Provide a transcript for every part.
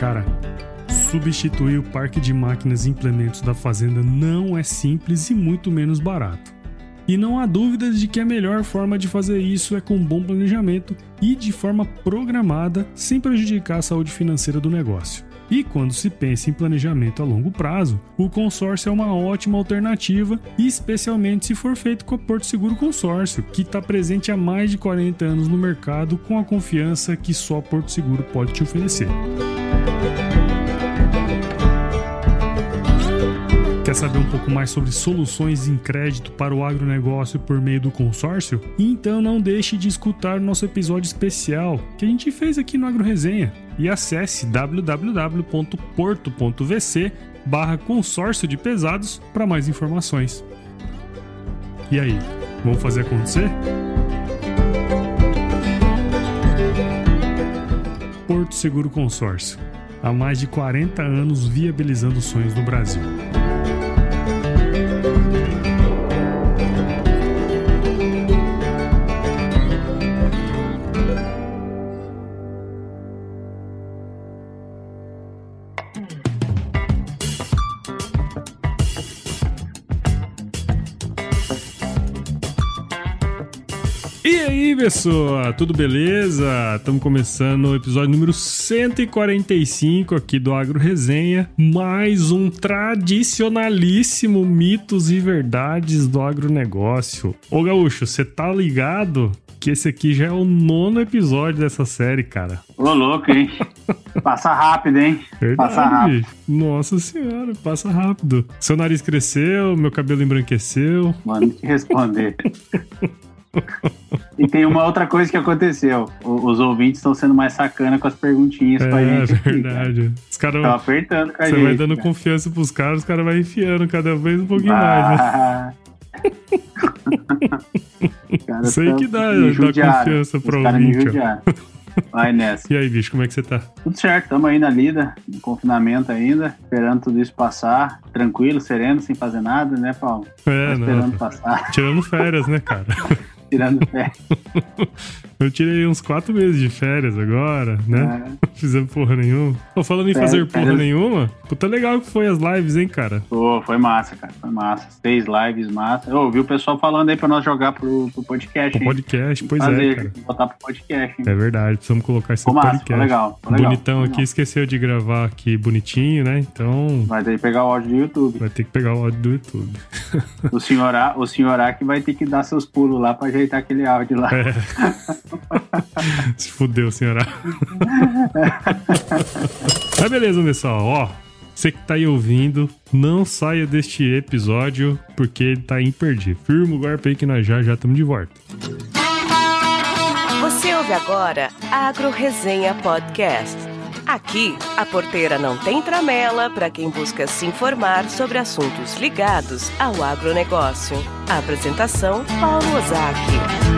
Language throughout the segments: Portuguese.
Cara, substituir o parque de máquinas e implementos da fazenda não é simples e muito menos barato. E não há dúvidas de que a melhor forma de fazer isso é com bom planejamento e de forma programada, sem prejudicar a saúde financeira do negócio. E quando se pensa em planejamento a longo prazo, o consórcio é uma ótima alternativa, especialmente se for feito com a Porto Seguro Consórcio, que está presente há mais de 40 anos no mercado com a confiança que só Porto Seguro pode te oferecer. Quer saber um pouco mais sobre soluções em crédito para o agronegócio por meio do consórcio? Então não deixe de escutar o nosso episódio especial que a gente fez aqui no Agro Resenha e acesse www.porto.vc barra consórcio de pesados para mais informações. E aí, vamos fazer acontecer? Porto Seguro Consórcio. Há mais de 40 anos viabilizando sonhos no Brasil. Aí, pessoal, tudo beleza? Estamos começando o episódio número 145 aqui do Agro Resenha. Mais um tradicionalíssimo mitos e verdades do agronegócio. Ô Gaúcho, você tá ligado que esse aqui já é o nono episódio dessa série, cara? Ô, louco, hein? Passa rápido, hein? Verdade. Passa rápido. Nossa senhora, passa rápido. Seu nariz cresceu, meu cabelo embranqueceu. Mano, que responder. E tem uma outra coisa que aconteceu. O- os ouvintes estão sendo mais sacana com as perguntinhas É, gente. aqui, cara. verdade. Os caras. Estão apertando com a Você gente. vai dando cara. confiança pros caras, os caras vão enfiando cada vez um pouquinho mais, né? Ah. Sei que dá- dá confiança pro ouvinte. Vai nessa. E aí, bicho, como é que você tá? Tudo certo, estamos aí na lida, no confinamento ainda, esperando tudo isso passar, tranquilo, sereno, sem fazer nada, né, Paulo? É, Tá esperando não. passar, Tirando férias, né, cara? tirando pé. Eu tirei uns quatro meses de férias agora, né? né? Fizemos porra nenhuma. Pô, falando em Férias, fazer porra nenhuma, puta legal que foi as lives, hein, cara? Pô, foi massa, cara, foi massa. Seis lives massa. Eu ouvi o pessoal falando aí pra nós jogar pro, pro podcast, O hein? podcast, pois Fazer, é, cara. Botar pro podcast, hein? É verdade, precisamos colocar esse massa, podcast. ficou legal, ficou legal. Bonitão Ficou aqui, legal. esqueceu de gravar aqui bonitinho, né? Então Vai ter que pegar o áudio do YouTube. vai ter que pegar o áudio do YouTube. O senhor A, o senhor A que vai ter que dar seus pulos lá pra ajeitar aquele áudio lá. É. Se fudeu, senhora. Mas beleza, pessoal, ó. Você que tá aí ouvindo, não saia deste episódio, porque ele tá imperdível. Firma o aí que nós já já estamos de volta. Você ouve agora Agro Resenha Podcast. Aqui, a porteira não tem tramela para quem busca se informar sobre assuntos ligados ao agronegócio. A apresentação, Paulo Ozaki.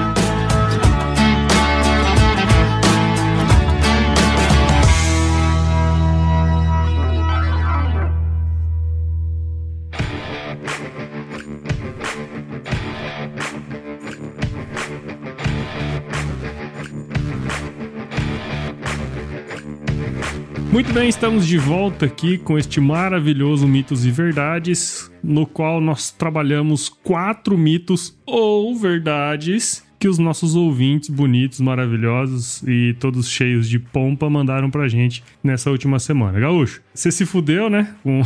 Muito bem, estamos de volta aqui com este maravilhoso Mitos e Verdades, no qual nós trabalhamos quatro mitos ou verdades que os nossos ouvintes bonitos, maravilhosos e todos cheios de pompa mandaram pra gente nessa última semana. Gaúcho, você se fudeu, né? Com,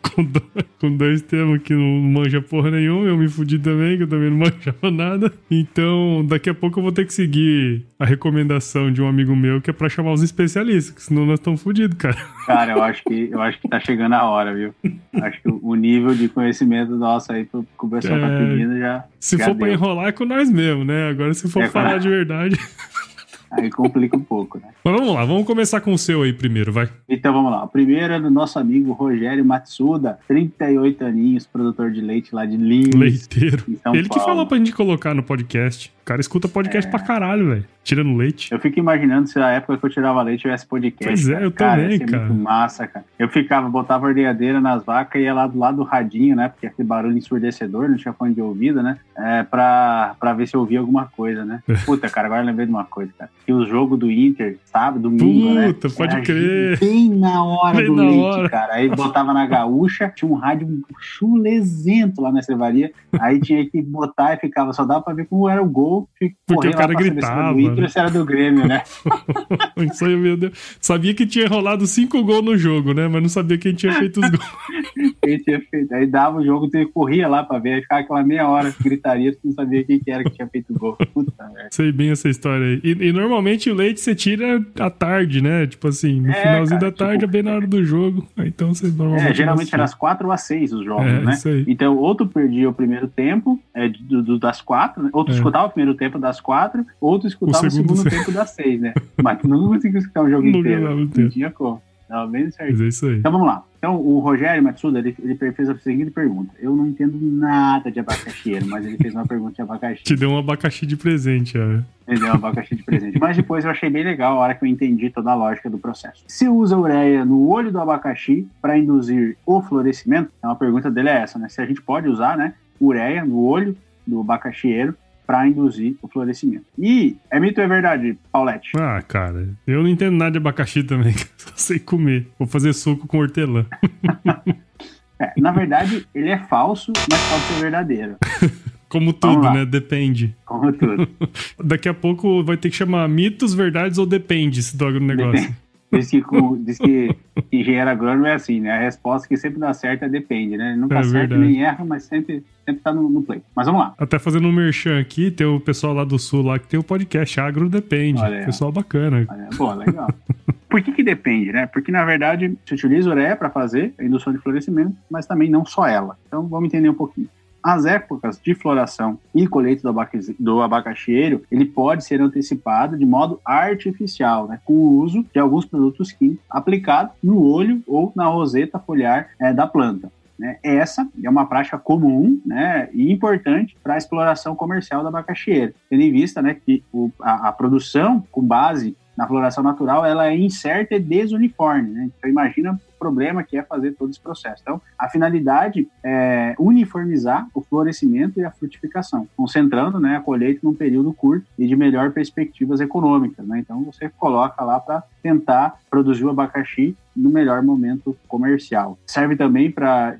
com, dois, com dois temas que não manja porra nenhuma, eu me fudi também, que eu também não manjava nada. Então, daqui a pouco eu vou ter que seguir a recomendação de um amigo meu que é pra chamar os especialistas, que senão nós estamos fudidos, cara. Cara, eu acho que eu acho que tá chegando a hora, viu? Acho que o nível de conhecimento nosso aí pro- que o pessoal tá É. pedindo já. Se já for pra deu. enrolar é com nós mesmo, né? Agora se for É, falar cara. de verdade. Aí complica um pouco, né? Mas vamos lá, vamos começar com o seu aí primeiro, vai. Então vamos lá. O primeiro é do nosso amigo Rogério Matsuda, 38 aninhos, produtor de leite lá de Lins. Leiteiro. Ele que Paulo. falou pra gente colocar no podcast. O cara escuta podcast é... pra caralho, velho. Tirando leite. Eu fico imaginando se na época que eu tirava leite tivesse podcast. Pois é, eu cara, também, cara. muito massa, cara. Eu ficava, botava a ordenhadeira nas vacas e ia lá do lado do radinho, né? Porque aquele barulho ensurdecedor, não tinha fone de ouvido, né? É, pra, pra ver se eu ouvia alguma coisa, né? Puta, cara, agora eu lembrei de uma coisa, cara. Que o jogo do Inter, sabe? Domingo, Puta, né? Puta, pode crer. Bem na hora bem do na leite, hora. cara. Aí botava na gaúcha, tinha um rádio chulezento lá na cervaria. Aí tinha que botar e ficava, só dava pra ver como era o gol. Porque o cara gritava. Inter, né? era do Grêmio, né? Isso aí, meu Deus. Sabia que tinha rolado cinco gols no jogo, né? Mas não sabia quem tinha feito os gols. quem tinha feito. Aí dava o jogo, tu corria lá pra ver, aí ficava aquela meia hora gritaria, tu não sabia quem que era que tinha feito o gol. Puta merda. Sei bem essa história aí. E, e, normalmente o leite você tira à tarde, né? Tipo assim, no É, finalzinho cara, da tarde, tipo- é bem na hora do jogo. Então você normalmente. É, geralmente era às 4 ou às 6 os jogos, É, né? isso aí. Então, ou tu perdia o primeiro tempo é, do, do- das 4, né? ou tu É. escutava o primeiro tempo das 4, ou tu escutava O o segundo segundo, se- tempo das 6, né? Mas tu não conseguia escutar o jogo Não inteiro. Não tinha como. Tava bem certo. É. Então vamos lá. Então o Rogério Matsuda, ele, ele fez a seguinte pergunta. Eu não entendo nada de abacaxi, mas ele fez uma pergunta de abacaxi. Te deu um abacaxi de presente, ó. Ele deu um abacaxi de presente. Mas depois eu achei bem legal a hora que eu entendi toda a lógica do processo. Se usa ureia no olho do abacaxi para induzir o florescimento, então a pergunta dele é essa, né? Se a gente pode usar, né, ureia no olho do abacaxieiro para induzir o florescimento. E é mito ou é verdade, Paulette? Ah, cara, eu não entendo nada de abacaxi também. Só sei comer. Vou fazer suco com hortelã. É, na verdade, ele é falso, mas pode ser verdadeiro. Como tudo, né? Depende. Como tudo. Daqui a pouco vai ter que chamar mitos, verdades ou depende esse do agronegócio. Diz que, diz que engenheiro agrônomo é assim, né? A resposta que sempre dá certo é depende, né? Nunca É acerta verdade. nem erra, mas sempre, sempre tá no, no play. Mas vamos lá. Até fazendo um merchan aqui, tem o pessoal lá do sul lá que tem o podcast Agro Depende. Olha. Pessoal bacana. Olha, Pô, legal. Por que que depende, né? Porque, na verdade, se utiliza ureia para fazer a indução de florescimento, mas também não só ela. Então, vamos entender um pouquinho. As épocas de floração e colheita do, abacaxieiro, ele pode ser antecipado de modo artificial, né, com o uso de alguns produtos químicos aplicados no olho ou na roseta foliar eh, da planta. né? Essa é uma prática comum né, e importante para a exploração comercial do abacaxieiro, tendo em vista né, que o- a, a produção com base na floração natural ela é incerta e desuniforme. Né? Então imagina problema que é fazer todo esse processo. Então a finalidade é uniformizar o florescimento e a frutificação, concentrando né, a colheita num período curto e de melhor perspectivas econômicas. Né? Então você coloca lá para tentar produzir o abacaxi no melhor momento comercial. Serve também para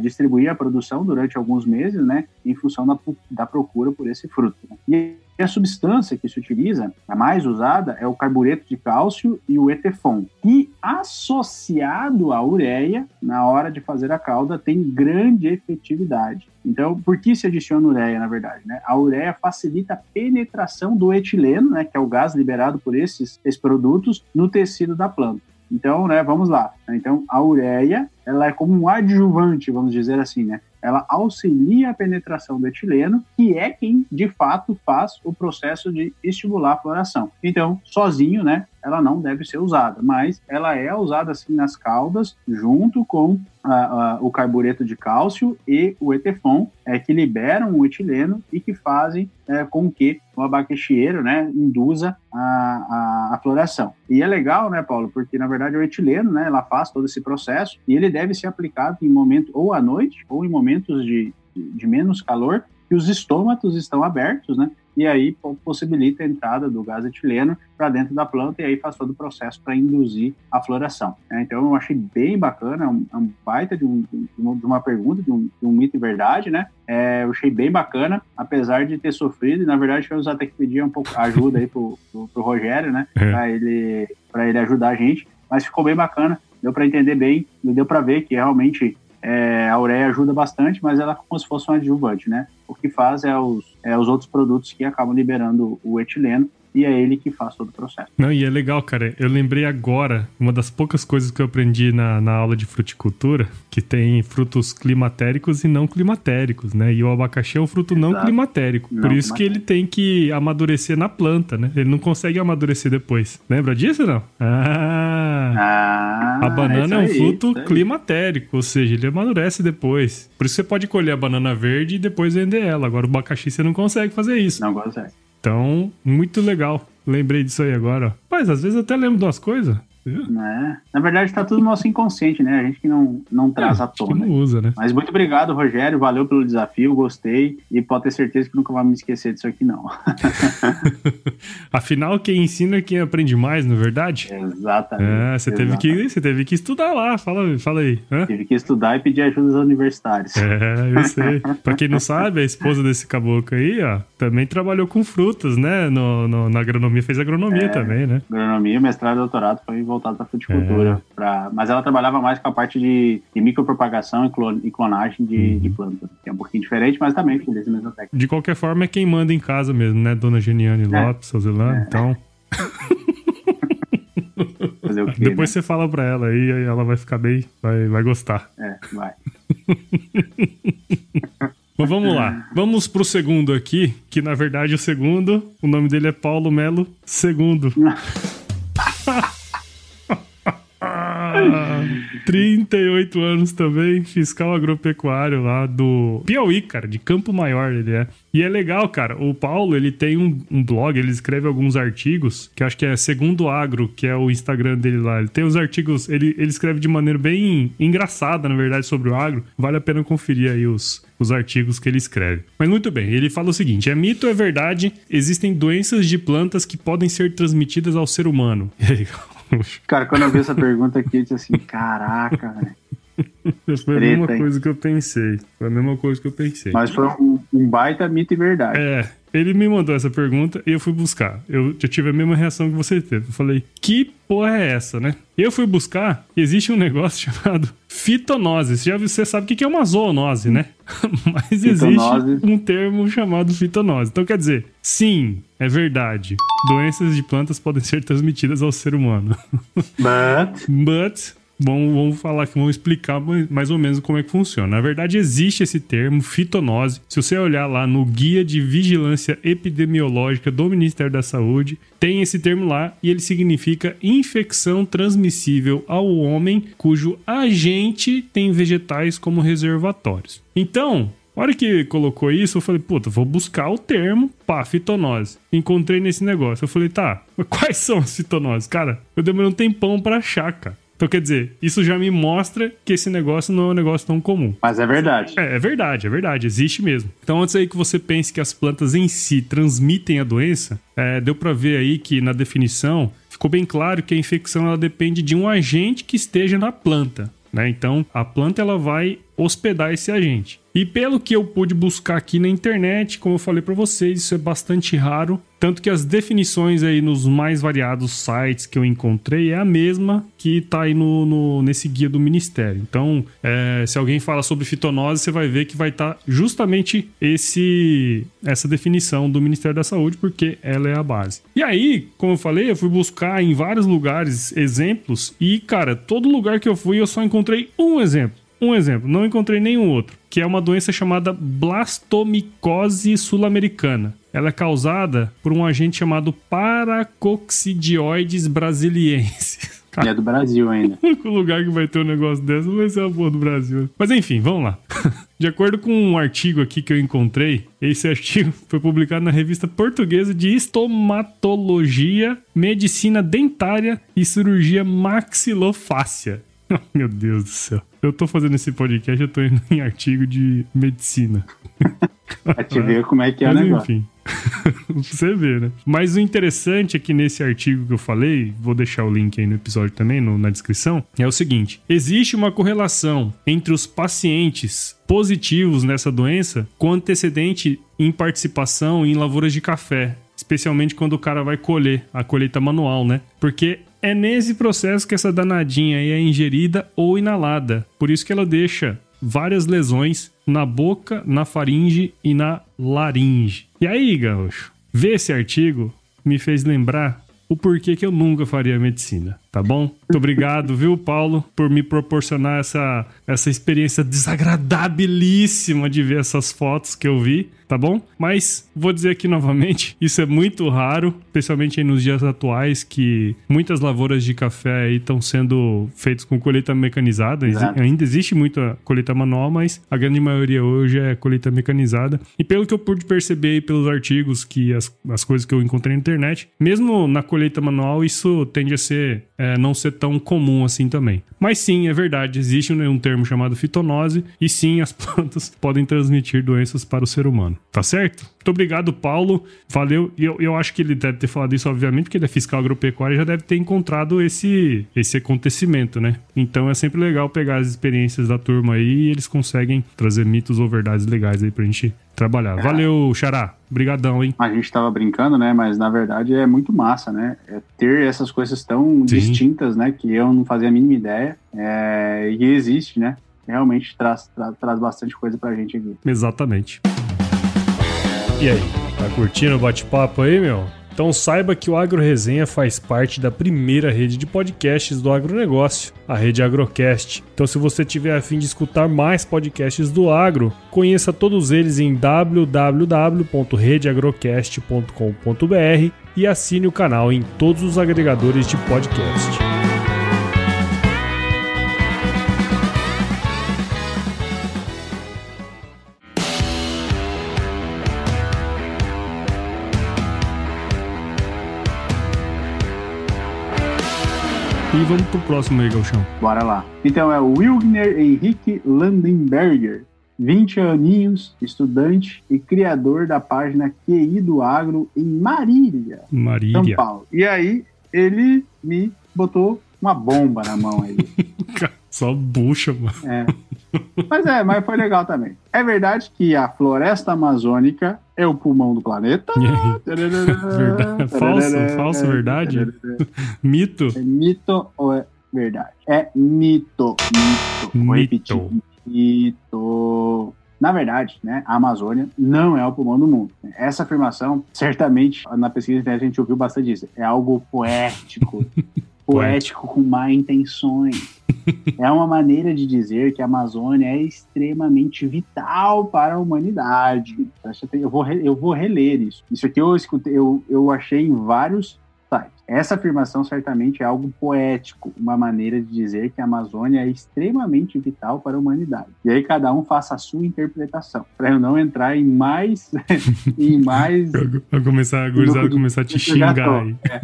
distribuir a produção durante alguns meses, né, em função da, da procura por esse fruto. né? E a substância que se utiliza, a mais usada, é o carbureto de cálcio e o etefon, que associado à ureia, na hora de fazer a calda, tem grande efetividade. Então, por que se adiciona ureia, na verdade? Né? A ureia facilita a penetração do etileno, né, que é o gás liberado por esses, esses produtos, no tecido da planta. Então, né, vamos lá. Então, a ureia, ela é como um adjuvante, vamos dizer assim, né? Ela auxilia a penetração do etileno, que é quem, de fato, faz o processo de estimular a floração. Então, sozinho, né, ela não deve ser usada, mas ela é usada, assim, nas caudas, junto com ah, ah, o carbureto de cálcio e o etefon, é, que liberam o etileno e que fazem é, com que o abacaxieiro, né, induza a, a, a floração. E é legal, né, Paulo, porque na verdade o etileno, né, ela faz todo esse processo e ele deve ser aplicado em momento ou à noite ou em momentos de, de menos calor que os estômatos estão abertos, né, e aí po- possibilita a entrada do gás etileno para dentro da planta e aí faz todo o processo para induzir a floração. né? Então eu achei bem bacana, é um, é um baita de, um- de uma- pergunta, de um, de um mito e verdade, né? É, eu achei bem bacana, apesar de ter sofrido, e na verdade eu até que pedir um pouco ajuda aí pro, pro, pro Rogério, né? É. Para ele, pra ele ajudar a gente, mas ficou bem bacana, deu para entender bem, deu para ver que realmente é, a ureia ajuda bastante, mas ela é como se fosse um adjuvante, né? O que faz é os, é os outros produtos que acabam liberando o etileno e é ele que faz todo o processo. Não, e é legal, cara. Eu lembrei agora, uma das poucas coisas que eu aprendi na, na aula de fruticultura, que tem frutos climatéricos e não climatéricos, né? E o abacaxi é um fruto não Exato. climatérico. Não Por isso que ele tem que amadurecer na planta, né? Ele não consegue amadurecer depois. Lembra disso, não? Ah! Ah, a banana é, é um aí, fruto climatérico, ou seja, ele amadurece depois. Por isso você pode colher a banana verde e depois vender ela. Agora o abacaxi você não consegue fazer isso. Não consegue. Então, muito legal. Lembrei disso aí agora. Mas às vezes até lembro de umas coisas. É. Na verdade, está tudo no nosso inconsciente, né? A gente que não, não traz é, à tona. não usa, né? Mas muito obrigado, Rogério. Valeu pelo desafio, gostei. E pode ter certeza que nunca vai me esquecer disso aqui, não. Afinal, quem ensina é quem aprende mais, não é verdade? Exatamente. É, você, Teve que, você teve que estudar lá. Fala, fala aí. Hã? Tive que estudar e pedir ajuda aos universitários. É, eu sei. pra quem não sabe, a esposa desse caboclo aí, ó, também trabalhou com frutas, né? No, no na agronomia, fez agronomia é, também, né? Agronomia, mestrado e doutorado foi voltado para fruticultura. É. Pra, mas ela trabalhava mais com a parte de, de micropropagação e, clon, e clonagem de, uhum. de plantas, que é um pouquinho diferente, mas também com essa mesma técnica. De qualquer forma, é quem manda em casa mesmo, né? Dona Geniane é. Lopes, Sozelano, é. então... Quê, Depois né? você fala pra ela aí, aí ela vai ficar bem, vai, vai gostar. É, vai. Mas vamos lá. Vamos pro segundo aqui, que na verdade o segundo, o nome dele é Paulo Melo Segundo. 38 anos também, fiscal agropecuário lá do Piauí, cara, de Campo Maior ele é. E é legal, cara, o Paulo, ele tem um, um, blog, ele escreve alguns artigos, que acho que é Segundo Agro, que é o Instagram dele lá. Ele tem os artigos, ele, ele escreve de maneira bem engraçada, na verdade, sobre o agro. Vale a pena conferir aí os, os artigos que ele escreve. Mas muito bem, ele fala o seguinte: é mito ou é verdade? Existem doenças de plantas que podem ser transmitidas ao ser humano. E aí, Cara, quando eu vi essa pergunta aqui, eu disse assim: caraca, velho. Foi a mesma coisa que eu pensei. Foi a mesma coisa que eu pensei. Mas foi um, um, baita mito e verdade. É. Ele me mandou essa pergunta e eu fui buscar. Eu já tive a mesma reação que você teve. Eu falei, que porra é essa, né? Eu fui buscar, existe um negócio chamado fitonose. Você já você sabe o que é uma zoonose, né? Mas fitonose. existe um termo chamado fitonose. Então quer dizer, sim, é verdade. Doenças de plantas podem ser transmitidas ao ser humano. But, But Vamos, vamos falar aqui, vamos explicar mais ou menos como é que funciona. Na verdade, existe esse termo fitonose. Se você olhar lá no Guia de Vigilância Epidemiológica do Ministério da Saúde, tem esse termo lá e ele significa infecção transmissível ao homem cujo agente tem vegetais como reservatórios. Então, na hora que colocou isso, eu falei, puta, vou buscar o termo, pá, fitonose. Encontrei nesse negócio. Eu falei, tá, mas quais são as fitonoses? Cara, eu demorei um tempão pra achar, cara. Então, quer dizer, isso já me mostra que esse negócio não é um negócio tão comum. Mas é verdade. É, é verdade, é verdade, existe mesmo. Então, antes aí que você pense que as plantas em si transmitem a doença, é, deu para ver aí que na definição ficou bem claro que a infecção ela depende de um agente que esteja na planta. Né? Então, a planta ela vai hospedar esse agente. E pelo que eu pude buscar aqui na internet, como eu falei para vocês, isso é bastante raro. Tanto que as definições aí nos mais variados sites que eu encontrei é a mesma que tá aí no, no nesse guia do Ministério. Então, é, se alguém fala sobre fitonose, você vai ver que vai estar tá justamente esse essa definição do Ministério da Saúde, porque ela é a base. E aí, como eu falei, eu fui buscar em vários lugares exemplos e, cara, todo lugar que eu fui eu só encontrei um exemplo. Um exemplo, não encontrei nenhum outro, que é uma doença chamada blastomicose sul-americana. Ela é causada por um agente chamado Paracoccidioides brasiliensis. E é do Brasil ainda. O lugar que vai ter um negócio desse vai ser a porra do Brasil. Mas enfim, vamos lá. De acordo com um artigo aqui que eu encontrei, esse artigo foi publicado na revista portuguesa de Estomatologia, Medicina Dentária e Cirurgia Maxilofácia. Meu Deus do céu. Eu tô fazendo esse podcast, eu tô indo em artigo de medicina. pra te ver como é que é Mas, o negócio. Enfim. você vê, né? Mas o interessante é que nesse artigo que eu falei, vou deixar o link aí no episódio também, no, na descrição, é o seguinte: existe uma correlação entre os pacientes positivos nessa doença com antecedente em participação em lavouras de café, especialmente quando o cara vai colher, a colheita manual, né? Porque é nesse processo que essa danadinha é ingerida ou inalada. Por isso que ela deixa várias lesões na boca, na faringe e na laringe. E aí, gaúcho, ver esse artigo me fez lembrar o porquê que eu nunca faria medicina. Tá bom? Muito obrigado, viu, Paulo, por me proporcionar essa, essa experiência desagradabilíssima de ver essas fotos que eu vi tá bom? Mas vou dizer aqui novamente, isso é muito raro, especialmente nos dias atuais que muitas lavouras de café aí estão sendo feitas com colheita mecanizada. Exato. Ainda existe muita colheita manual, mas a grande maioria hoje é colheita mecanizada. E pelo que eu pude perceber aí pelos artigos que as, as coisas que eu encontrei na internet, mesmo na colheita manual isso tende a ser é, não ser tão comum assim também. Mas sim, é verdade, existe um, termo chamado fitonose e sim, as plantas podem transmitir doenças para o ser humano. Tá certo? Muito obrigado, Paulo. Valeu. E eu, eu acho que ele deve ter falado isso, obviamente, porque ele é fiscal agropecuário e já deve ter encontrado esse, esse acontecimento, né? Então é sempre legal pegar as experiências da turma aí e eles conseguem trazer mitos ou verdades legais aí pra gente trabalhar. É. Valeu, Xará. Obrigadão, hein? A gente tava brincando, né? Mas na verdade é muito massa, né? É ter essas coisas tão Sim. distintas, né? Que eu não fazia a mínima ideia. É... E existe, né? Realmente traz, traz, traz bastante coisa pra gente aqui. Exatamente. E aí, tá curtindo o bate-papo aí, meu? Então saiba que o Agro Resenha faz parte da primeira rede de podcasts do agronegócio, a rede Agrocast. Então se você tiver a fim de escutar mais podcasts do agro, conheça todos eles em www.redeagrocast.com.br e assine o canal em todos os agregadores de podcast. E vamos pro próximo aí, Galchão. Bora lá. Então é o Wilgner Henrique Landenberger, 20 aninhos, estudante e criador da página QI do Agro em Marília, Marília. São Paulo. E aí ele me botou uma bomba na mão aí. Só bucha, mano. É. Mas é, mas foi legal também. É verdade que a floresta amazônica é o pulmão do planeta? verdade. Falso, falso, verdade? mito? É mito ou é verdade? É mito. Mito. Repetir. Mito. Na verdade, né, a Amazônia não é o pulmão do mundo. Essa afirmação, certamente, na pesquisa a gente ouviu bastante isso. É algo poético. poético com má intenções. é uma maneira de dizer que a Amazônia é extremamente vital para a humanidade. Eu vou, eu vou reler isso. Isso aqui eu escutei, eu, eu achei em vários Essa afirmação certamente é algo poético, uma maneira de dizer que a Amazônia é extremamente vital para a humanidade. E aí cada um faça a sua interpretação, para eu não entrar em mais em mais Vai começar a começar a te xingar aí. É,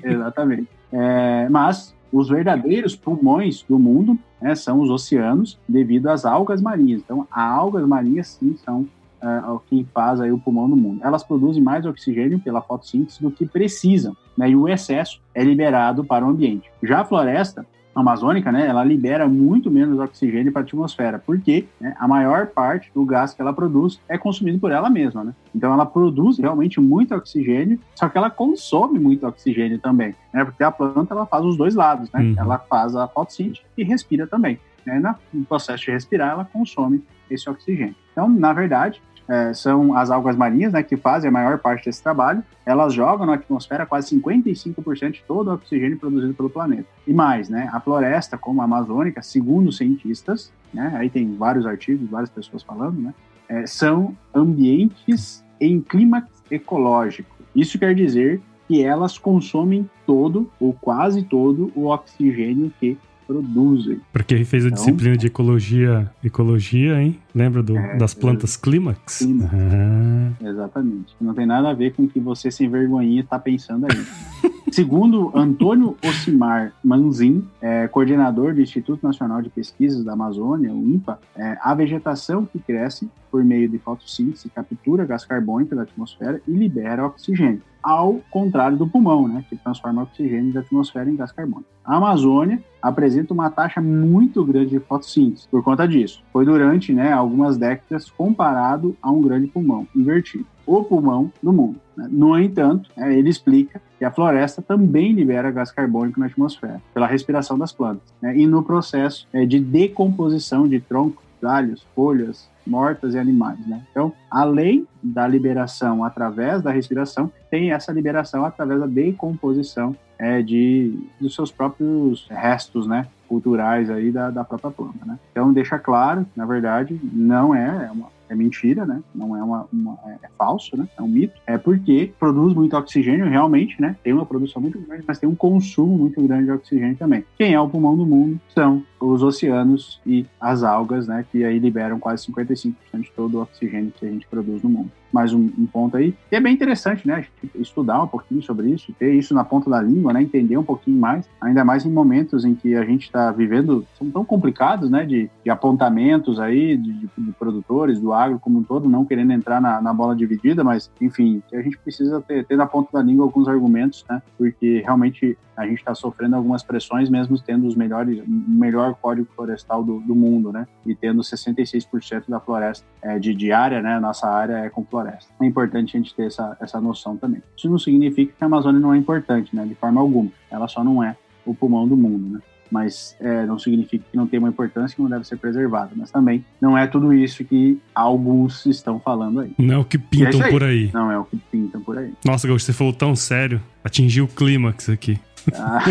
exatamente. É, mas os verdadeiros pulmões do mundo né, são os oceanos, devido às algas marinhas. Então, as algas marinhas, sim, são uh, o que faz aí o pulmão do mundo. Elas produzem mais oxigênio pela fotossíntese do que precisam, né, e o excesso é liberado para o ambiente. Já a floresta, amazônica, né, ela libera muito menos oxigênio para a atmosfera, porque né, a maior parte do gás que ela produz é consumido por ela mesma, né? Então ela produz realmente muito oxigênio, só que ela consome muito oxigênio também, né? Porque a planta ela faz os dois lados, né? Uhum. Ela faz a fotossíntese e respira também. Né? No processo de respirar, ela consome esse oxigênio. Então, na verdade, é, são as algas marinhas, né, que fazem a maior parte desse trabalho. Elas jogam na atmosfera quase 55% de todo o oxigênio produzido pelo planeta. E mais, né, a floresta, como a amazônica, segundo cientistas, né, aí tem vários artigos, várias pessoas falando, né, é, são ambientes em clímax ecológico. Isso quer dizer que elas consomem todo ou quase todo o oxigênio que produzem. Para quem fez a então, disciplina de ecologia, ecologia, hein? Lembra do, é, das plantas clímax? clímax. Ah. Exatamente. Não tem nada a ver com o que você sem vergonhinha está pensando aí. Segundo Antônio Ocimar Manzin, é, coordenador do Instituto Nacional de Pesquisas da Amazônia, o INPA, é, a vegetação que cresce por meio de fotossíntese captura gás carbônico da atmosfera e libera oxigênio, ao contrário do pulmão, né, que transforma oxigênio da atmosfera em gás carbônico. A Amazônia apresenta uma taxa muito grande de fotossíntese por conta disso. Foi durante né, algumas décadas comparado a um grande pulmão invertido o pulmão do mundo. Né? No entanto, né, ele explica que a floresta também libera gás carbônico na atmosfera, pela respiração das plantas, né? e no processo é, de decomposição de troncos, galhos, folhas mortas e animais. Né? Então, além da liberação através da respiração, tem essa liberação através da decomposição é, de dos seus próprios restos, né? culturais aí da, da própria planta, né? Então deixa claro, na verdade, não é, é uma, é mentira, né? Não é uma, uma é, é, falso, né? É um mito. É porque produz muito oxigênio, realmente, né? Tem uma produção muito grande, mas tem um consumo muito grande de oxigênio também. Quem é o pulmão do mundo são os oceanos e as algas, né? Que aí liberam quase 55% de todo o oxigênio que a gente produz no mundo mais um, um, ponto aí. E é bem interessante, né? Estudar um pouquinho sobre isso, ter isso na ponta da língua, né? Entender um pouquinho mais, ainda mais em momentos em que a gente está vivendo, são tão complicados, né? De, de apontamentos aí, de, de, de, produtores, do agro como um todo, não querendo entrar na, na bola dividida, mas, enfim, a gente precisa ter, ter na ponta da língua alguns argumentos, né? Porque realmente a gente está sofrendo algumas pressões, mesmo tendo os melhores, o melhor código florestal do, do mundo, né? E tendo 66% da floresta é, de, de área, né? Nossa área é com floresta. É importante a gente ter essa, essa noção também. Isso não significa que a Amazônia não é importante, né? De forma alguma. Ela só não é o pulmão do mundo, né? mas é, não significa que não tem uma importância que não deve ser preservada. Mas também não é tudo isso que alguns estão falando aí. Não é o que pintam é aí. por aí. Não é o que pintam por aí. Nossa, você falou tão sério. Atingiu o clímax aqui. Ah.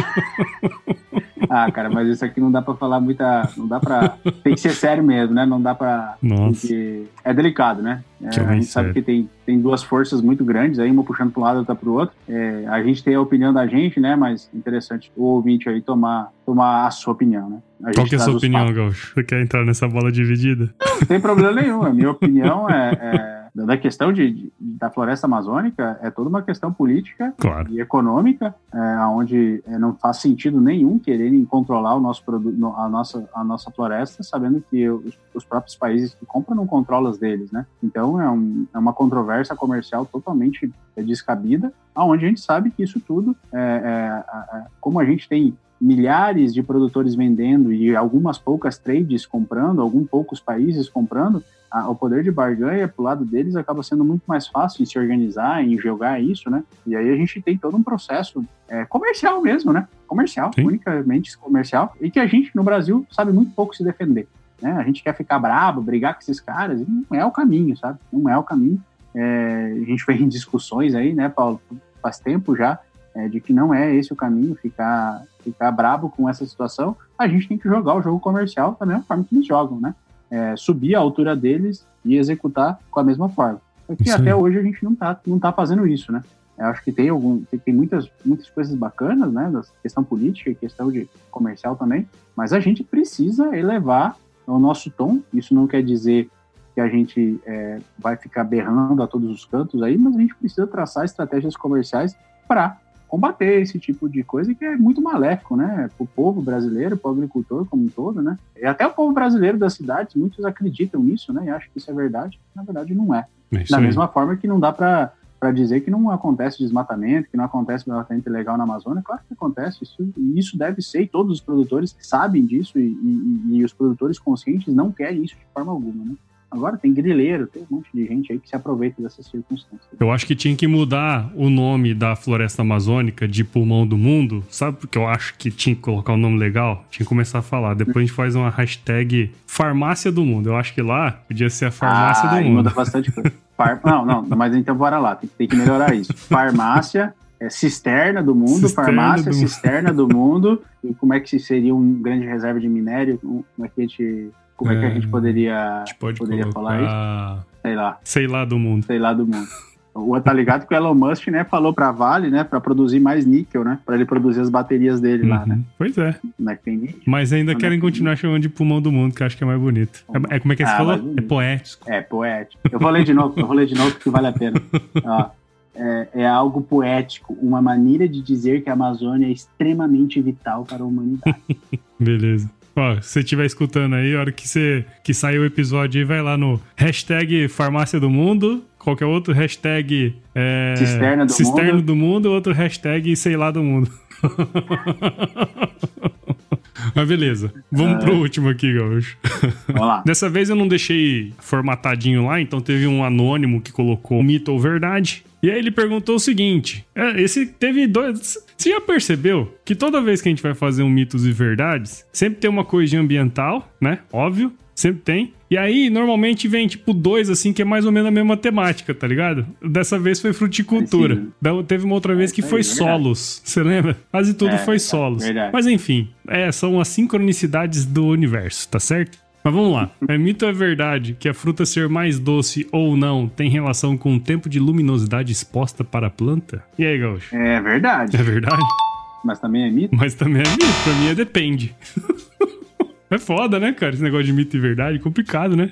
ah, cara, mas isso aqui não dá pra falar muita. Não dá pra. Tem que ser sério mesmo, né? Não dá pra. Nossa. Porque é delicado, né? É, a gente sabe que tem, tem duas forças muito grandes, aí uma puxando para um lado, outra para o outro. É, a gente tem a opinião da gente, né? Mas interessante o ouvinte aí tomar, tomar a sua opinião, né? A Qual que é a sua opinião, Gaúcho? Você quer entrar nessa bola dividida? Não, não tem problema nenhum. A minha opinião é, é da questão de, de, da floresta amazônica é toda uma questão política claro. e econômica, é, onde é, não faz sentido nenhum quererem controlar o nosso produto, a nossa, a nossa floresta, sabendo que os, os, próprios países que compram não controlam as deles, né? Então é, um, é uma controvérsia comercial totalmente descabida, aonde a gente sabe que isso tudo, é, é, é como a gente tem milhares de produtores vendendo e algumas poucas trades comprando, alguns poucos países comprando, a, o poder de barganha pro lado deles acaba sendo muito mais fácil em se organizar, em jogar isso, né? E aí a gente tem todo um processo é, comercial mesmo, né? Comercial, Sim. unicamente comercial, e que a gente no Brasil sabe muito pouco se defender. Né? A gente quer ficar brabo, brigar com esses caras, não é o caminho, sabe? Não é o caminho. É, a gente vem em discussões aí, né, Paulo? Faz tempo já, é, de que não é esse o caminho, ficar, ficar brabo com essa situação. A gente tem que jogar o jogo comercial da mesma forma que eles jogam, né? É, subir a altura deles e executar com a mesma forma. Porque até hoje a gente não está não tá fazendo isso, né? Eu acho que tem algum tem, tem, muitas muitas coisas bacanas, né, da questão política, questão de comercial também, mas a gente precisa elevar o nosso tom. Isso não quer dizer que a gente é, vai ficar berrando a todos os cantos aí, mas a gente precisa traçar estratégias comerciais para combater esse tipo de coisa que é muito maléfico, né? Para o povo brasileiro, para o agricultor como um todo, né? E até o povo brasileiro das cidades, muitos acreditam nisso, né? E acham que isso é verdade. Na verdade, não é. é da mesma forma que não dá para para dizer que não acontece desmatamento, que não acontece desmatamento ilegal na Amazônia, claro que acontece, isso, e isso deve ser, e todos os produtores sabem disso, e, e, e os produtores conscientes não querem isso de forma alguma, né? Agora tem grileiro, tem um monte de gente aí que se aproveita dessas circunstâncias. Eu acho que tinha que mudar o nome da floresta amazônica de pulmão do mundo. Sabe porque eu acho que tinha que colocar um nome legal? Tinha que começar a falar. Depois a gente faz uma hashtag farmácia do mundo. Eu acho que lá podia ser a farmácia ah, do mundo. muda bastante coisa. Far... Não, não, mas então bora lá. Tem, tem que melhorar isso. Farmácia é, cisterna do mundo, cisterna farmácia, do... cisterna do mundo, e como é que seria um grande reserva de minério, como é que a gente como é, que a gente é, poderia, pode poderia falar isso? Sei lá. Sei lá do mundo. Sei lá do mundo. O tá ligado que o Elon Musk, né, falou pra Vale, né, pra produzir mais níquel, né, pra ele produzir as baterias dele uhum. lá, né. Pois é. Não é que tem níquel. Mas ainda querem é continuar níquel. chamando de pulmão do mundo, que eu acho que é mais bonito. É, é como é que você ah, falou? É poético. É, poético. Eu vou ler de novo, eu vou ler de novo porque vale a pena. Ó, é, é, algo poético, uma maneira de dizer que a Amazônia é extremamente vital para a humanidade. Beleza. Ó, se você estiver escutando aí, a hora que, você, que sair o episódio aí, vai lá no hashtag Farmácia do Mundo, qualquer outro hashtag é, Cisterna, do, Cisterna mundo. do Mundo, outro hashtag Sei lá do Mundo. Mas beleza. Vamos é... pro último aqui, Gaúcho. Vamos lá. Dessa vez eu não deixei formatadinho lá, então teve um anônimo que colocou mito ou verdade. E aí ele perguntou o seguinte: é, esse teve dois. Você já percebeu que toda vez que a gente vai fazer um mitos e verdades, sempre tem uma coisa ambiental, né? Óbvio. Sempre tem. E aí, normalmente vem tipo dois, assim, que é mais ou menos a mesma temática, tá ligado? Dessa vez foi fruticultura. Então, teve uma outra vez que foi solos. Você lembra? Quase tudo É, foi é, solos. verdade. Mas enfim, é, são as sincronicidades do universo, tá certo? Mas vamos lá. É mito ou é verdade que a fruta ser mais doce ou não tem relação com o tempo de luminosidade exposta para a planta? E aí, Gaúcho? É verdade. É verdade? Mas também é mito? Mas também é mito. Pra mim é depende. É foda, né, cara? Esse negócio de mito e verdade. Complicado, né?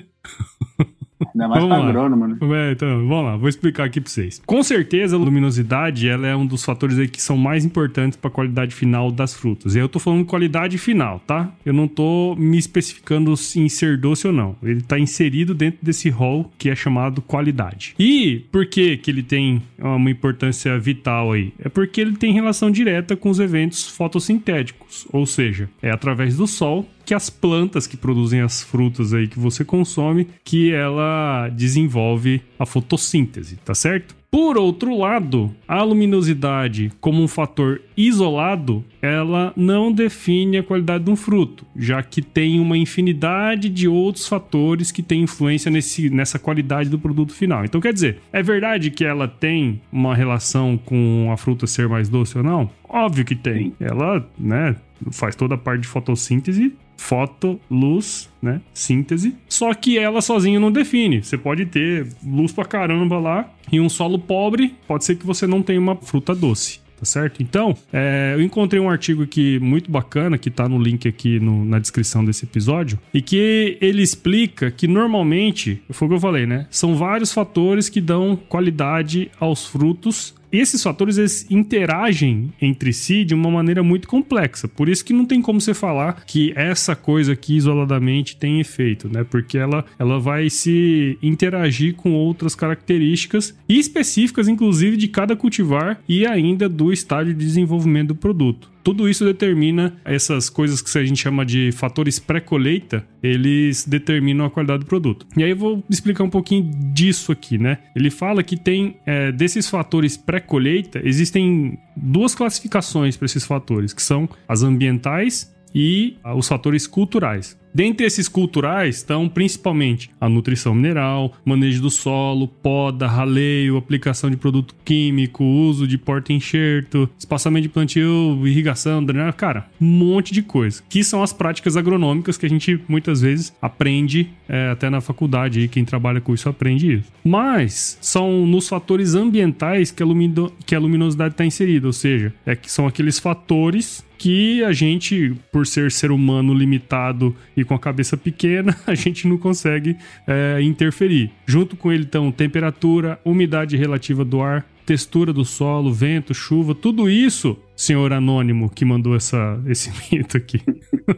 Ainda mais Vamos pra lá. agrônomo, né? É, então, vamos lá, vou explicar aqui pra vocês. Com certeza, a luminosidade ela é um dos fatores aí que são mais importantes para a qualidade final das frutas. E eu tô falando qualidade final, tá? Eu não tô me especificando em ser doce ou não. Ele tá inserido dentro desse rol que é chamado qualidade. E por que que ele tem uma importância vital aí? É porque ele tem relação direta com os eventos fotossintéticos, ou seja, é através do sol que as plantas que produzem as frutas aí que você consome, que ela desenvolve a fotossíntese, tá certo? Por outro lado, a luminosidade como um fator isolado, ela não define a qualidade de um fruto, já que tem uma infinidade de outros fatores que têm influência nesse, nessa qualidade do produto final. Então, quer dizer, é verdade que ela tem uma relação com a fruta ser mais doce ou não? Óbvio que tem. Ela, né, faz toda a parte de fotossíntese foto, luz, né? Síntese. Só que ela sozinha não define. Você pode ter luz pra caramba lá e um solo pobre, pode ser que você não tenha uma fruta doce. Tá certo? Então, é, eu encontrei um artigo aqui muito bacana, que tá no link aqui no- na descrição desse episódio, e que ele explica que normalmente, foi o que eu falei, né? São vários fatores que dão qualidade aos frutos esses fatores eles interagem entre si de uma maneira muito complexa. Por isso que não tem como você falar que essa coisa aqui isoladamente tem efeito, né? Porque ela, ela vai se interagir com outras características específicas, inclusive, de cada cultivar e ainda do estágio de desenvolvimento do produto. Tudo isso determina essas coisas que a gente chama de fatores pré-colheita, eles determinam a qualidade do produto. E aí eu vou explicar um pouquinho disso aqui, né? Ele fala que tem é, desses fatores pré-colheita, existem duas classificações para esses fatores, que são as ambientais e ah, os fatores culturais. Dentre esses culturais estão principalmente a nutrição mineral, manejo do solo, poda, raleio, aplicação de produto químico, uso de porta-enxerto, espaçamento de plantio, irrigação, drenagem, cara, um monte de coisa. Que são as práticas agronômicas que a gente muitas vezes aprende é, até na faculdade, aí quem trabalha com isso aprende isso. Mas são nos fatores ambientais que a, lumino- que a luminosidade está inserida, ou seja, é que são aqueles fatores que a gente, por ser ser humano limitado e com a cabeça pequena, a gente não consegue é, interferir. Junto com ele estão temperatura, umidade relativa do ar, textura do solo, vento, chuva, tudo isso, senhor anônimo que mandou essa, esse mito aqui.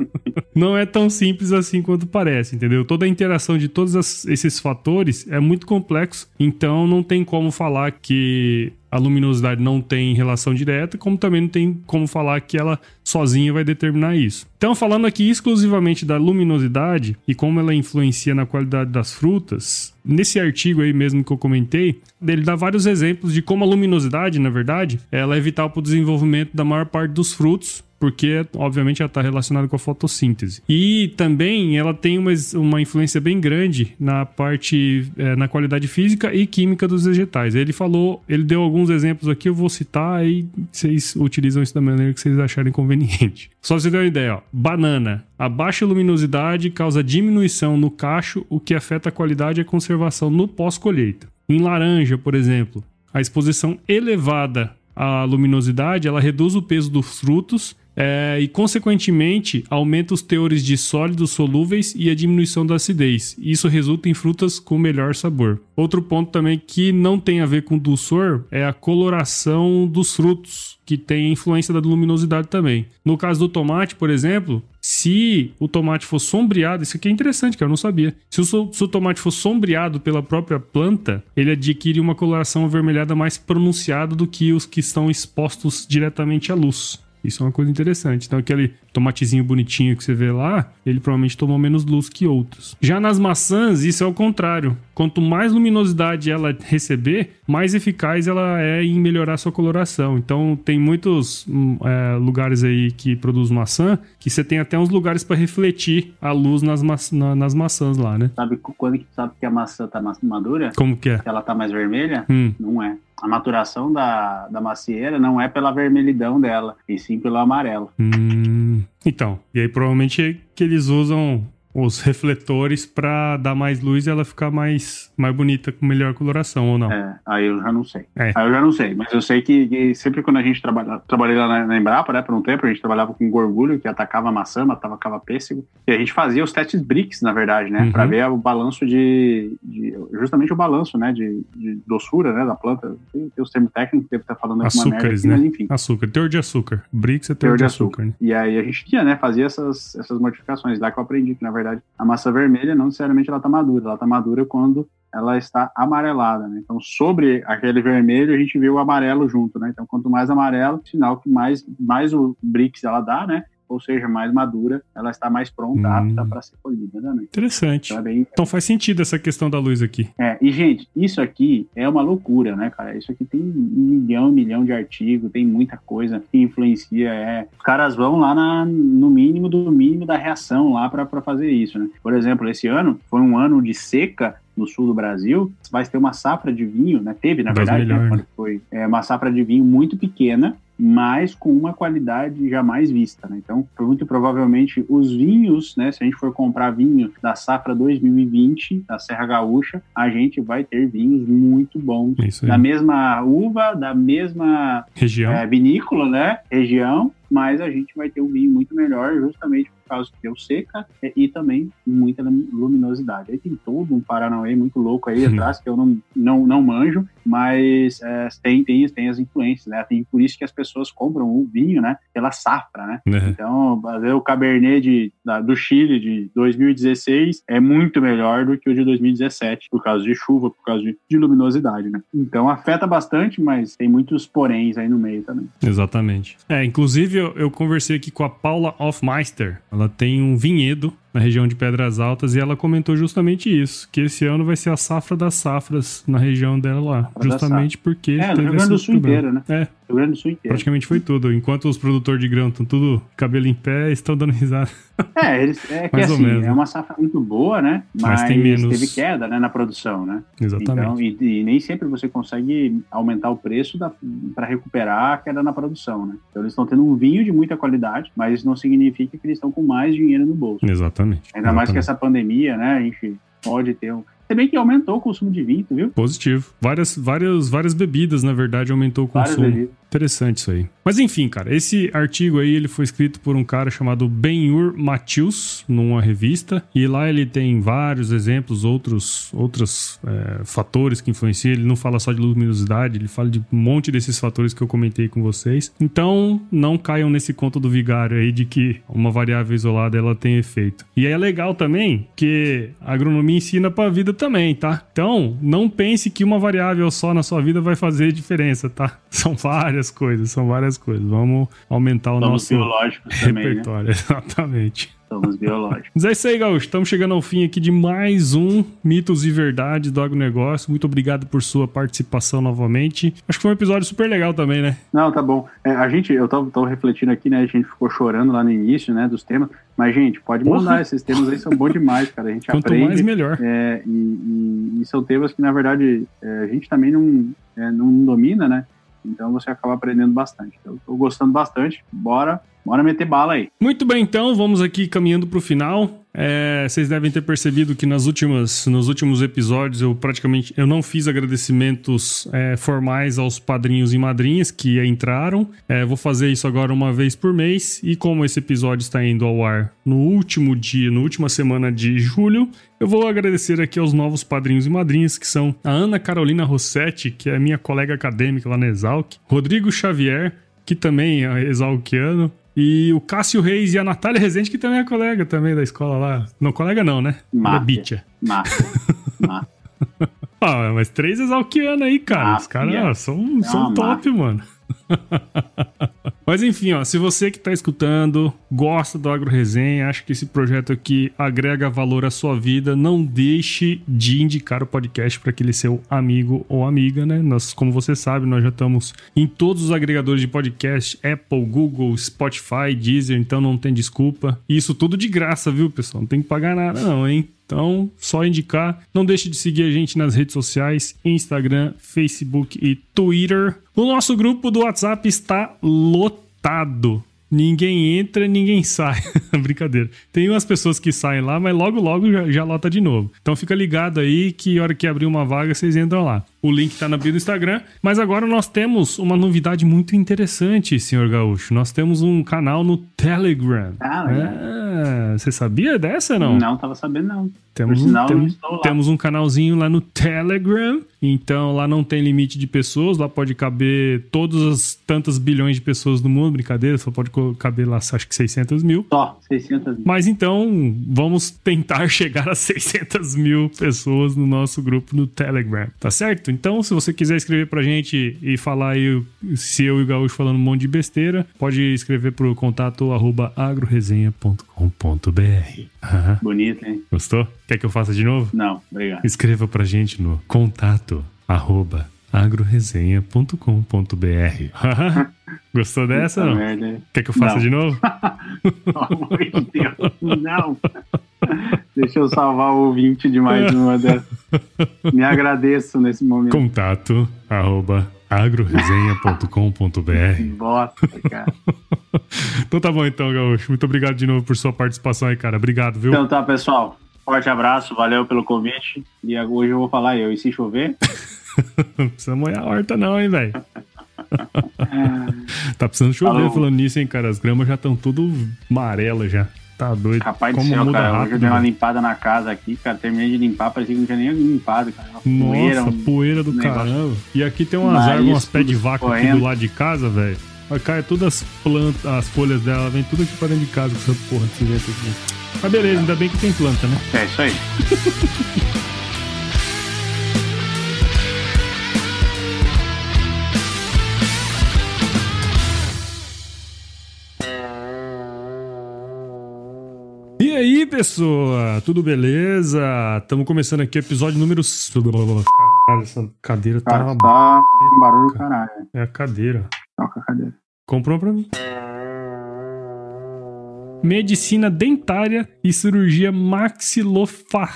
não é tão simples assim quanto parece, entendeu? Toda a interação de todos esses fatores é muito complexo, então não tem como falar que a luminosidade não tem relação direta, como também não tem como falar que ela sozinha vai determinar isso. Então, falando aqui exclusivamente da luminosidade e como ela influencia na qualidade das frutas, nesse artigo aí mesmo que eu comentei, ele dá vários exemplos de como a luminosidade, na verdade, ela é vital para o desenvolvimento da maior parte dos frutos, porque obviamente ela está relacionada com a fotossíntese. E também ela tem uma, uma influência bem grande na parte, eh, na qualidade física e química dos vegetais. Ele falou, ele deu alguns exemplos aqui, eu vou citar e vocês utilizam isso da maneira que vocês acharem conveniente. Só pra você ter uma ideia, ó. Banana. A baixa luminosidade causa diminuição no cacho, o que afeta a qualidade e a conservação no pós-colheita. Em laranja, por exemplo, a exposição elevada à luminosidade, ela reduz o peso dos frutos é, e, consequentemente, aumenta os teores de sólidos solúveis e a diminuição da acidez. Isso resulta em frutas com melhor sabor. Outro ponto também que não tem a ver com dulçor é a coloração dos frutos, que tem influência da luminosidade também. No caso do tomate, por exemplo, se o tomate for sombreado, isso aqui é interessante, que eu não sabia. Se o, se o tomate for sombreado pela própria planta, ele adquire uma coloração avermelhada mais pronunciada do que os que estão expostos diretamente à luz. Isso é uma coisa interessante. Então, aquele tomatezinho bonitinho que você vê lá, ele provavelmente tomou menos luz que outros. Já nas maçãs, isso é o contrário. Quanto mais luminosidade ela receber, mais eficaz ela é em melhorar sua coloração. Então, tem muitos hum, é, lugares aí que produz maçã que você tem até uns lugares para refletir a luz nas, ma na, nas maçãs lá, né? Sabe quando que sabe que a maçã tá madura? Como que é? Que ela tá mais vermelha? Hum. Não é. A maturação da, da macieira não é pela vermelhidão dela, e sim pelo amarelo. Hum, então, e aí provavelmente é que eles usam os refletores para dar mais luz e ela ficar mais, mais bonita, com melhor coloração, ou não? É, aí eu já não sei. É. Aí eu já não sei, mas eu sei que, que sempre quando a gente trabalha, trabalhei lá na, na, Embrapa, né, por um tempo, a gente trabalhava com gorgulho, que atacava maçã, atacava pêssego, e a gente fazia os testes BRICS, na verdade, né, Uhum. para ver o balanço de, de- justamente o balanço, né, de, de doçura, né, da planta. Tem, tem os termos técnicos, deve estar falando aqui uma merda Açúcares, aqui, né? mas enfim. Açúcar, teor de açúcar. Brix é teor, Teor de de açúcar, né? E aí a gente tinha, né, fazia essas, essas modificações. Lá que eu aprendi que, na verdade, a maçã vermelha não necessariamente ela tá madura. Ela tá madura quando ela está amarelada, né? Então, sobre aquele vermelho, a gente vê o amarelo junto, né? Então, quanto mais amarelo, sinal que mais, mais o Brix ela dá, né? Ou seja, mais madura, ela está mais pronta, Hum. apta para ser colhida, né? Interessante. Então, é bem, Então faz sentido essa questão da luz aqui. é, e, gente, isso aqui é uma loucura, né, cara? Isso aqui tem um milhão, um milhão de artigos, tem muita coisa que influencia. É. Os caras vão lá na- no mínimo do mínimo da reação lá para fazer isso, né? Por exemplo, esse ano foi um ano de seca no sul do Brasil, vai ter uma safra de vinho, né? Teve, na verdade, né, quando foi é, uma safra de vinho muito pequena, mas com uma qualidade jamais vista, né? Então, muito provavelmente os vinhos, né? Se a gente for comprar vinho da safra 2020 da Serra Gaúcha, a gente vai ter vinhos muito bons É da mesma uva, da mesma Região. é, vinícola, né? Região, mas a gente vai ter um vinho muito melhor, justamente por causa que deu seca e, e também muita lum- luminosidade. Aí tem todo um Paranauê muito louco aí Uhum. atrás que eu não, não, não manjo, mas é, tem, tem, tem as influências, né? Tem por isso que as pessoas compram o vinho, né? Pela safra, né? né? Então, fazer o Cabernet de, da- do Chile de 2016 é muito melhor do que o de 2017, por causa de chuva, por causa de, de luminosidade, né? Então, afeta bastante, mas tem muitos poréns aí no meio também. Exatamente. É, inclusive eu, conversei aqui com a Paula Hofmeister. Ela tem um vinhedo na região de Pedras Altas e ela comentou justamente isso, que esse ano vai ser a safra das safras na região dela lá, Safra justamente porque É, no teve Rio Grande do Sul inteiro, né? É, Rio Grande do Sul inteiro. praticamente foi tudo. Enquanto os produtores de grão estão tudo cabelo em pé, estão dando risada. É, eles, é que assim, menos, é uma safra muito boa, né? Mas Mas, tem menos- teve queda né, na produção, né? Exatamente. Então, e, e nem sempre você consegue aumentar o preço para recuperar a queda na produção, né? Então eles estão tendo um vinho de muita qualidade, mas isso não significa que eles estão com mais dinheiro no bolso. Exatamente. Ainda mais que Exatamente. essa pandemia, né? A gente pode ter um. Se bem que aumentou o consumo de vinho, viu? Positivo. Várias, várias, várias bebidas, na verdade, aumentou o Várias consumo. bebidas. Interessante isso aí. Mas enfim, cara, esse artigo aí ele foi escrito por um cara chamado Benhur Matthews numa revista e lá ele tem vários exemplos, outros, outros é, fatores que influenciam. Ele não fala só de luminosidade, ele fala de um monte desses fatores que eu comentei com vocês. Então não caiam nesse conto do vigário aí de que uma variável isolada ela tem efeito. E é legal também que a agronomia ensina pra vida também, tá? Então não pense que uma variável só na sua vida vai fazer diferença, tá? São várias coisas, são várias coisas. Vamos aumentar o Somos nosso biológicos também, né? repertório, exatamente. Somos biológicos. Mas é isso aí, Gaúcho. Estamos chegando ao fim aqui de mais um Mitos e Verdades do Agronegócio. Muito obrigado por sua participação novamente. Acho que foi um episódio super legal também, né? Não, tá bom. É, a gente, eu tava, tava refletindo aqui, né? A gente ficou chorando lá no início, né? Dos temas. Mas, gente, pode Porra. mandar. Esses temas aí são bons demais, cara. A gente Quanto aprende. mais, melhor. É, e, e- e são temas que, na verdade, é, a gente também não, é, não domina, né? Então você acaba aprendendo bastante. Eu tô gostando bastante. Bora, bora meter bala aí. Muito bem, então, vamos aqui caminhando para o final. É, vocês devem ter percebido que nas últimas, nos últimos episódios eu praticamente eu não fiz agradecimentos é, formais aos padrinhos e madrinhas que entraram. É, vou fazer isso agora uma vez por mês. E como esse episódio está indo ao ar no último dia, na última semana de julho, eu vou agradecer aqui aos novos padrinhos e madrinhas, que são a Ana Carolina Rossetti, que é minha colega acadêmica lá na Exalc, Rodrigo Xavier, que também é exalquiano, e o Cássio Reis e a Natália Rezende, que também é colega também da escola lá. Não, colega não, né? Da Máfia. Bitia. Massa. Massa. Ah, mas três exalquianos aí, cara. Ah, Os caras ó, são, são uma top, mano. Mas enfim, ó, se você que está escutando gosta do Agro Resenha, acha que esse projeto aqui agrega valor à sua vida, não deixe de indicar o podcast para aquele seu amigo ou amiga, né? Nós, como você sabe, nós já estamos em todos os agregadores de podcast, Apple, Google, Spotify, Deezer, então não tem desculpa. Isso tudo de graça, viu, pessoal? Não tem que pagar nada não, hein? Então, só indicar. Não deixe de seguir a gente nas redes sociais: Instagram, Facebook e Twitter. O nosso grupo do WhatsApp está lotado. Ninguém entra, ninguém sai. Brincadeira. Tem umas pessoas que saem lá, mas logo, logo já, já, lota de novo. Então fica ligado aí que hora que abrir uma vaga, vocês entram lá. O link tá na bio do Instagram. Mas agora nós temos uma novidade muito interessante, senhor Gaúcho. Nós temos um canal no Telegram. Ah, é. Você sabia dessa, não? Não, tava sabendo, não. Temos, sinal, um, temos, temos um canalzinho lá no Telegram, então lá não tem limite de pessoas, lá pode caber todas as tantas bilhões de pessoas do mundo, brincadeira, só pode caber lá acho que 600 mil. Só, 600 mil. Mas então vamos tentar chegar a 600 mil pessoas no nosso grupo no Telegram, tá certo? Então se você quiser escrever pra gente e falar aí se eu e o Gaúcho falando um monte de besteira, pode escrever pro contato arroba agroresenha.com.br. Ah, Bonito, hein? Gostou? Quer que eu faça de novo? Não, obrigado. Escreva pra gente no contato arroba agroresenha.com.br. Gostou dessa? Não? Merda. Quer que eu faça não. de novo? Pelo amor de Deus, não. Deixa eu salvar o ouvinte de mais uma dessas. Me agradeço nesse momento. Contato arroba agroresenha.com.br Bota, cara. então tá bom então, Gaúcho. Muito obrigado de novo por sua participação aí, cara. Obrigado, viu? Então tá, pessoal. Forte abraço, valeu pelo convite. E hoje eu vou falar eu. E se chover? não precisa molhar a horta não, hein, velho? tá precisando chover Falou. falando nisso, hein, cara? As gramas já estão tudo amarelas já. Tá doido. Capaz Como céu, muda cara. Rápido, eu dei uma limpada na casa aqui, cara. Terminei de limpar, parecia que não tinha nem limpado, cara. Uma poeira, poeira do caramba. E aqui tem umas ervas, umas pés de vaca aqui correndo. do lado de casa, velho. Cai todas as plantas, as folhas dela, vem tudo aqui pra dentro de casa com essa porra desse jeito aqui. Mas beleza, ainda bem que tem planta, né? É isso aí. pessoa? Tudo beleza? Estamos começando aqui o episódio número. Caralho, essa cadeira tá. Cara, tá um barulho caralho. É a cadeira. Toca a cadeira. Comprou pra mim. Medicina dentária e cirurgia maxilofa...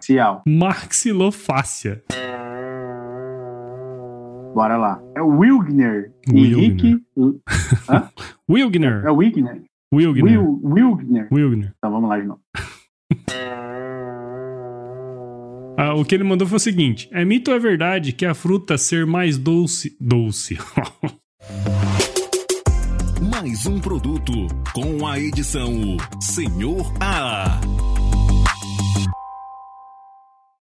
Cial. maxilofácia. Bora lá. É o Wilgner. Wilgner. Henrique. Hã? Wilgner. É o Wilgner. Wilgner. Wil, Wilgner. Wilgner. Então vamos lá de novo. Ah, o que ele mandou foi o seguinte: é mito ou é verdade que a fruta ser mais doce. Doce. Mais um produto com a edição Senhor A.